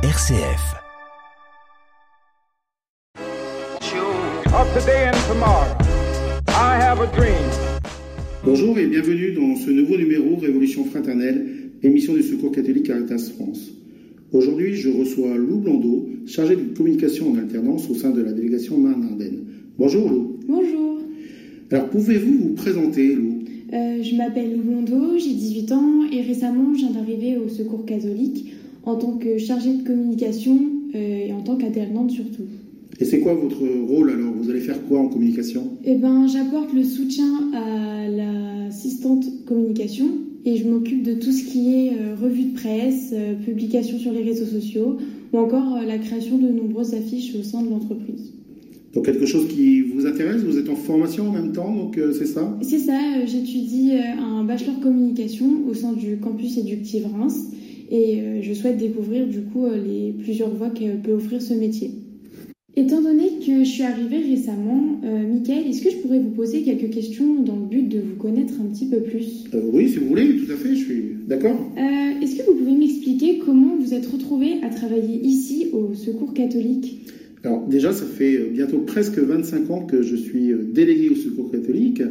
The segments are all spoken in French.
RCF. Bonjour et bienvenue dans ce nouveau numéro Révolution fraternelle, émission du Secours catholique Caritas France. Aujourd'hui, je reçois Lou Blondeau, chargé de communication en alternance au sein de la délégation Marne-Ardenne. Bonjour Lou. Bonjour. Alors, pouvez-vous vous présenter, Lou? Euh, je m'appelle Lou Blondeau, j'ai 18 ans et récemment je viens d'arriver au Secours catholique en tant que chargée de communication euh, et en tant qu'alternante surtout. Et c'est quoi votre rôle alors? Vous allez faire quoi en communication? Eh ben, j'apporte le soutien à l'assistante communication et je m'occupe de tout ce qui est euh, revue de presse, euh, publication sur les réseaux sociaux ou encore la création de nombreuses affiches au sein de l'entreprise. Donc quelque chose qui vous intéresse? Vous êtes en formation en même temps, donc c'est ça? C'est ça, j'étudie un bachelor communication au sein du campus éductif Reims et euh, je souhaite découvrir du coup euh, les plusieurs voies que peut offrir ce métier. Étant donné que je suis arrivée récemment, euh, Mickaël, est-ce que je pourrais vous poser quelques questions dans le but de vous connaître un petit peu plus? Euh, Oui, si vous voulez, tout à fait, je suis d'accord. Euh, Est-ce que vous pouvez m'expliquer comment vous êtes retrouvé à travailler ici au Secours catholique? Alors déjà, ça fait bientôt presque 25 ans que je suis délégué au Secours catholique,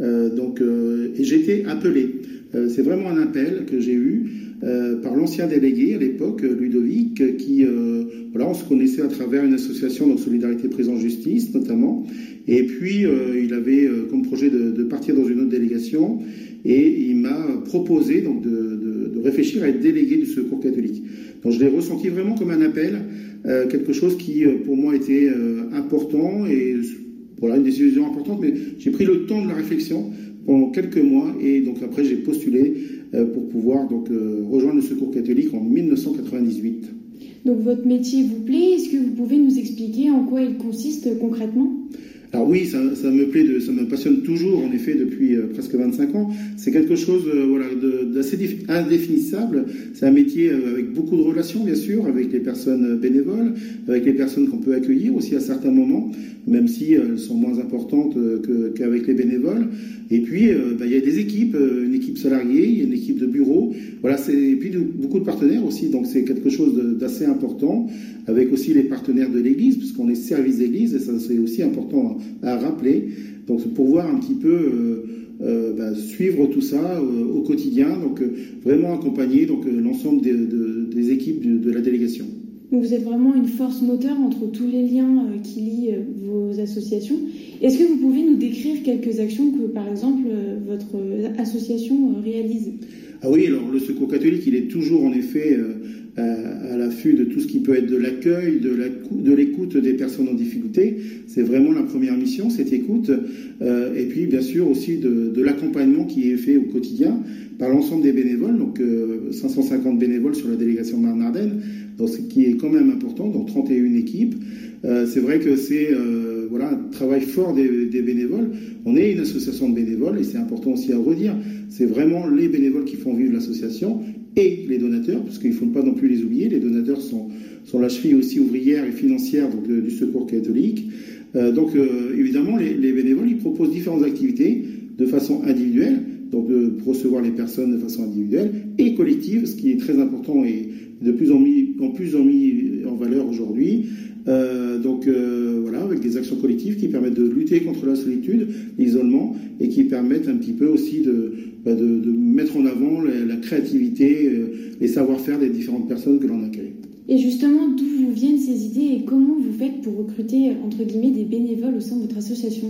euh, donc euh, et j'ai été appelé. Euh, c'est vraiment un appel que j'ai eu euh, par l'ancien délégué à l'époque, euh, Ludovic, qui euh, voilà, on se connaissait à travers une association, donc Solidarité Présence Justice notamment. Et puis il avait comme projet de, partir dans une autre délégation et il m'a proposé donc de, de- réfléchir à être délégué du Secours catholique. Donc je l'ai ressenti vraiment comme un appel, quelque chose qui pour moi était important et voilà une décision importante. Mais j'ai pris le temps de la réflexion pendant quelques mois et donc après j'ai postulé pour pouvoir donc euh, rejoindre le Secours catholique en 1998. Donc votre métier vous plaît? Est-ce que vous pouvez nous expliquer en quoi il consiste concrètement? Alors oui, ça, me plaît, de, ça me passionne toujours, en effet, depuis euh, presque 25 ans. C'est quelque chose euh, voilà, d'assez défi- indéfinissable. C'est un métier euh, avec beaucoup de relations, bien sûr, avec les personnes bénévoles, avec les personnes qu'on peut accueillir aussi à certains moments, même si elles sont moins importantes qu'avec les bénévoles. Et puis, bah, il y a des équipes, une équipe salariée, une équipe de bureau. Voilà, et puis beaucoup de partenaires aussi. Donc c'est quelque chose d'assez important, avec aussi les partenaires de l'Église, puisqu'on est service d'Église, et ça c'est aussi important à, rappeler. Donc pour voir un petit peu euh, euh, bah, suivre tout ça euh, au quotidien, donc vraiment accompagner donc l'ensemble des, de- des équipes de, de la délégation. Donc vous êtes vraiment une force moteur entre tous les liens qui lient vos associations. Est-ce que vous pouvez nous décrire quelques actions que, par exemple, votre association réalise? Ah oui, alors le Secours catholique, il est toujours en effet euh, à, l'affût de tout ce qui peut être de l'accueil, de l'écoute des personnes en difficulté. C'est vraiment la première mission, cette écoute. Euh, et puis, bien sûr, aussi de, de l'accompagnement qui est fait au quotidien par l'ensemble des bénévoles, donc euh, 550 bénévoles sur la délégation Marne-Ardenne, ce qui est quand même important, dans 31 équipes. Euh, c'est vrai que c'est euh, voilà un travail fort des, des bénévoles. On est une association de bénévoles et c'est important aussi à redire. C'est vraiment les bénévoles qui font vivre l'association et les donateurs, parce qu'il ne faut pas non plus les oublier. Les donateurs sont, sont la cheville aussi ouvrière et financière du Secours catholique. Euh, donc euh, évidemment, les, les bénévoles, ils proposent différentes activités de façon individuelle, donc de recevoir les personnes de façon individuelle et collective, ce qui est très important et de plus en, mis, en plus en mis en valeur aujourd'hui. Euh, donc euh, voilà, avec des actions collectives qui permettent de lutter contre la solitude, l'isolement, et qui permettent un petit peu aussi de, bah, de, mettre en avant la, la créativité, euh, les savoir-faire des différentes personnes que l'on accueille. Et justement, d'où vous viennent ces idées et comment vous faites pour recruter, entre guillemets, des bénévoles au sein de votre association?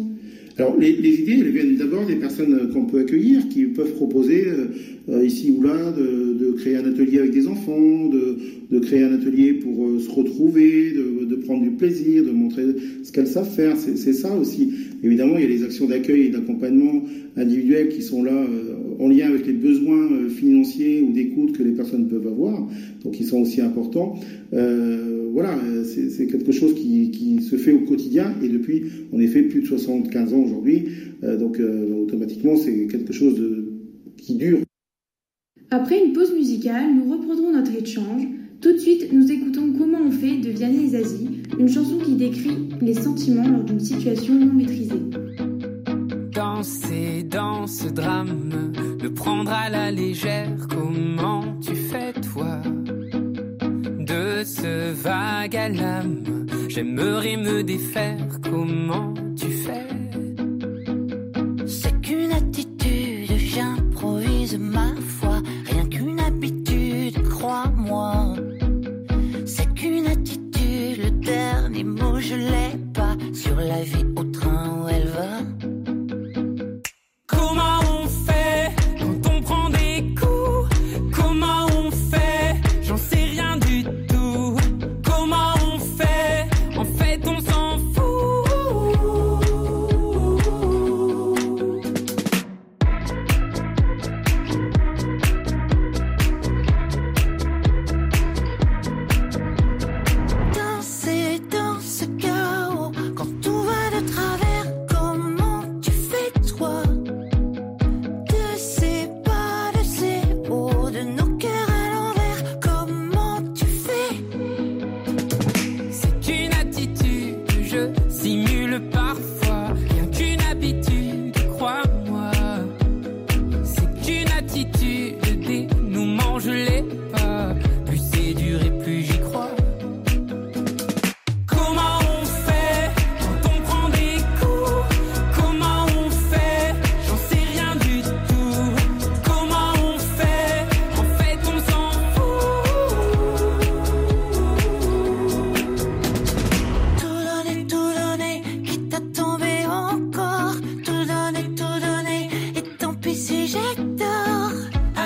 Alors, les, idées, elles viennent d'abord des personnes euh, qu'on peut accueillir, qui peuvent proposer euh, euh, ici ou là de, créer un atelier avec des enfants, de, créer un atelier pour se retrouver, de, prendre du plaisir, de montrer ce qu'elles savent faire. C'est ça aussi. Évidemment, il y a les actions d'accueil et d'accompagnement individuel qui sont là en lien avec les besoins financiers ou d'écoute que les personnes peuvent avoir, donc ils sont aussi importants. Euh, voilà, c'est quelque chose qui, qui se fait au quotidien et depuis, en effet, plus de 75 ans aujourd'hui. Euh, donc euh, automatiquement, c'est quelque chose de, qui dure. Après une pause musicale, nous reprendrons notre échange. Tout de suite, nous écoutons Comment on fait de Vianney et Zazie, une chanson qui décrit les sentiments lors d'une situation non maîtrisée. Danser dans ce drame, le prendre à la légère, comment tu fais toi? Ce vague à l'âme. J'aimerais me défaire, comment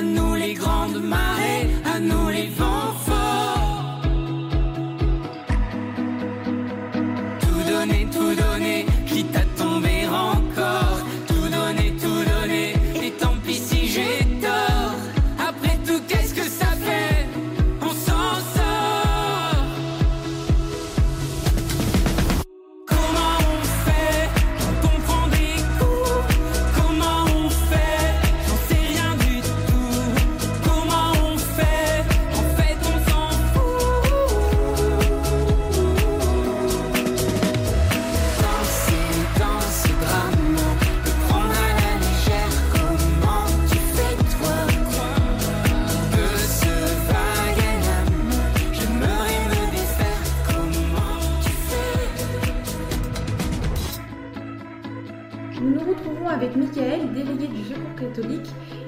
À nous les grandes marées, à nous les vents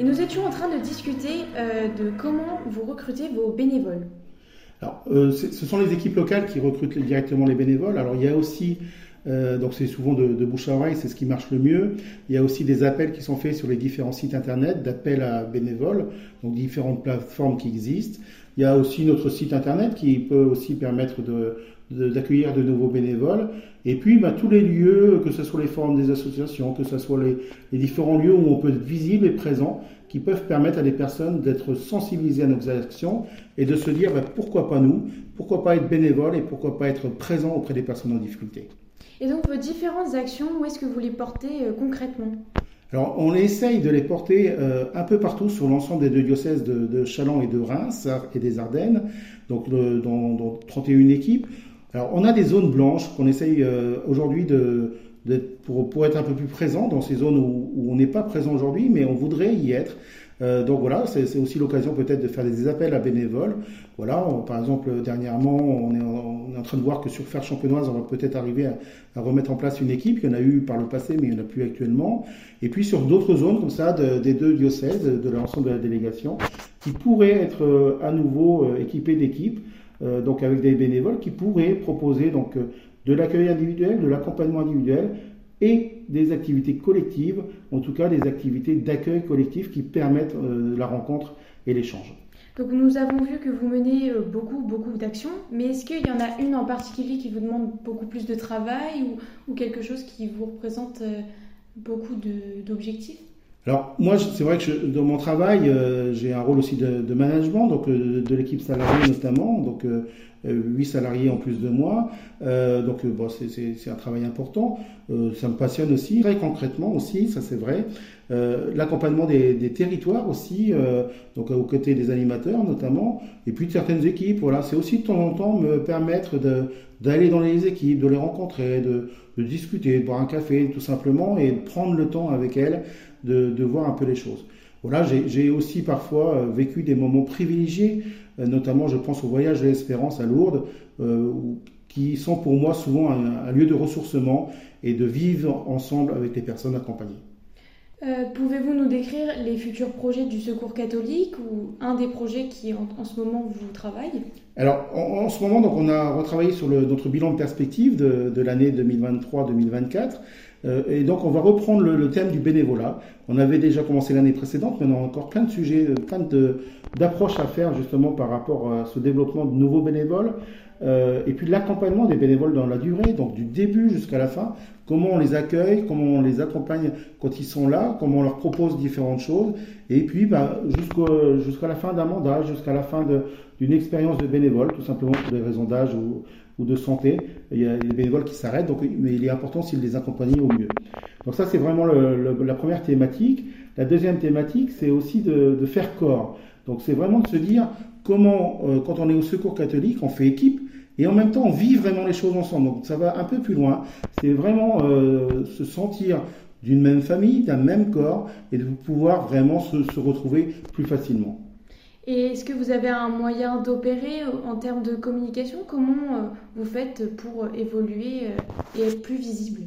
et nous étions en train de discuter euh, de comment vous recrutez vos bénévoles. Alors, euh, ce sont les équipes locales qui recrutent directement les bénévoles. Alors, il y a aussi, euh, donc c'est souvent de, de bouche à oreille, c'est ce qui marche le mieux. Il y a aussi des appels qui sont faits sur les différents sites internet d'appels à bénévoles, donc différentes plateformes qui existent. Il y a aussi notre site internet qui peut aussi permettre de- d'accueillir de, nouveaux bénévoles. Et puis, bah, tous les lieux, que ce soit les forums des associations, que ce soit les, les différents lieux où on peut être visible et présent, qui peuvent permettre à des personnes d'être sensibilisées à nos actions et de se dire bah, pourquoi pas nous, pourquoi pas être bénévole et pourquoi pas être présent auprès des personnes en difficulté. Et donc vos différentes actions, où est-ce que vous les portez euh, concrètement? Alors, on essaye de les porter euh, un peu partout sur l'ensemble des deux diocèses de, de Châlons et de Reims et des Ardennes, donc le- dans, dans 31 équipes. Alors, on a des zones blanches qu'on essaye euh, aujourd'hui de, de- pour, pour être un peu plus présent dans ces zones où, où on n'est pas présent aujourd'hui, mais on voudrait y être. Euh, donc voilà, c'est aussi l'occasion peut-être de faire des appels à bénévoles. Voilà, on- par exemple, dernièrement, on est, en, on est en train de voir que sur Faire Champenoise, on va peut-être arriver à, à remettre en place une équipe. Il y en a eu par le passé, mais il n'y en a plus actuellement. Et puis sur d'autres zones comme ça, de- des deux diocèses, de, l'ensemble de la délégation, qui pourraient être euh, à nouveau euh, équipés d'équipes, donc avec des bénévoles qui pourraient proposer donc euh, de l'accueil individuel, de l'accompagnement individuel et des activités collectives, en tout cas des activités d'accueil collectif qui permettent euh, la rencontre et l'échange. Donc nous avons vu que vous menez euh, beaucoup, beaucoup d'actions, mais est-ce qu'il y en a une en particulier qui vous demande beaucoup plus de travail ou, ou quelque chose qui vous représente euh, beaucoup d'objectifs? Alors moi, c'est vrai que je- dans mon travail, euh, j'ai un rôle aussi de, de management, donc euh, de l'équipe salariée notamment, donc euh, euh, huit salariés en plus de moi. Euh, donc euh, bon, c'est- un travail important. Euh, ça me passionne aussi, très concrètement aussi, ça c'est vrai. Euh, L'accompagnement des, des territoires aussi, euh, donc aux côtés des animateurs notamment, et puis de certaines équipes. Voilà, c'est aussi de temps en temps me permettre d'aller dans les équipes, de les rencontrer, de, de discuter, de boire un café tout simplement, et de prendre le temps avec elles de, de voir un peu les choses. voilà, j'ai aussi parfois vécu des moments privilégiés, notamment je pense au voyage de l'espérance à Lourdes, qui sont pour moi souvent un, lieu de ressourcement et de vivre ensemble avec les personnes accompagnées. Euh, pouvez-vous nous décrire les futurs projets du Secours catholique ou un des projets qui en, ce moment vous travaille? Alors en, ce moment, donc, on a retravaillé sur le, notre bilan de perspective de, l'année 2023-2024. Euh, et donc on va reprendre le, thème du bénévolat. On avait déjà commencé l'année précédente, mais on a encore plein de sujets, plein d'approches à faire justement par rapport à ce développement de nouveaux bénévoles. Euh, et puis l'accompagnement des bénévoles dans la durée, donc du début jusqu'à la fin, comment on les accueille, comment on les accompagne quand ils sont là, comment on leur propose différentes choses, et puis bah, jusqu'à la fin d'un mandat, jusqu'à la fin d'une expérience de bénévole, tout simplement pour des raisons d'âge ou, de santé. Il y a des bénévoles qui s'arrêtent, donc, mais il est important s'ils les accompagnent au mieux. Donc ça, c'est vraiment la première thématique. La deuxième thématique, c'est aussi de, de, faire corps. Donc c'est vraiment de se dire comment, euh, quand on est au secours catholique, on fait équipe, et en même temps on vit vraiment les choses ensemble. Donc ça va un peu plus loin. C'est vraiment euh, se sentir d'une même famille, d'un même corps, et de pouvoir vraiment se, se retrouver plus facilement. Et est-ce que vous avez un moyen d'opérer en termes de communication? Comment euh, vous faites pour évoluer et être plus visible?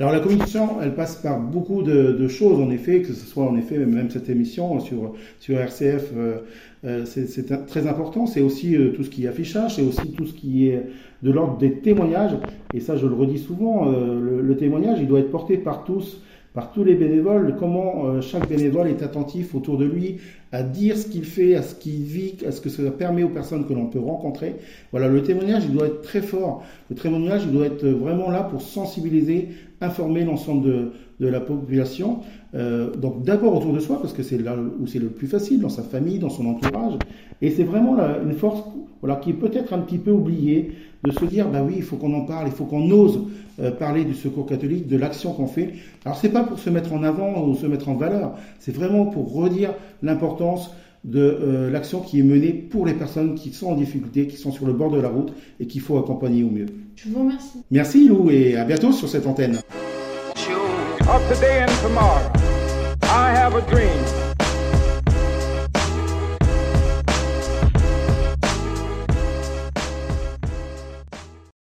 Alors la communication, elle passe par beaucoup de, choses, en effet, que ce soit en effet même cette émission sur, sur RCF, euh, euh, c'est très important. C'est aussi euh, tout ce qui est affichage, c'est aussi tout ce qui est de l'ordre des témoignages. Et ça, je le redis souvent, le, témoignage, il doit être porté par tous par tous les bénévoles, comment euh, chaque bénévole est attentif autour de lui à dire ce qu'il fait, à ce qu'il vit, à ce que ça permet aux personnes que l'on peut rencontrer. Voilà, le témoignage, il doit être très fort. Le témoignage, il doit être vraiment là pour sensibiliser, informer l'ensemble de, de, la population. Euh, donc d'abord autour de soi, parce que c'est là où c'est le plus facile, dans sa famille, dans son entourage. Et c'est vraiment une force voilà, qui est peut-être un petit peu oubliée, de se dire, bah oui, il faut qu'on en parle, il faut qu'on ose euh, parler du secours catholique, de l'action qu'on fait. Alors c'est pas pour se mettre en avant ou se mettre en valeur, c'est vraiment pour redire l'importance de euh, l'action qui est menée pour les personnes qui sont en difficulté, qui sont sur le bord de la route et qu'il faut accompagner au mieux. Je vous remercie. Merci Lou et à bientôt sur cette antenne.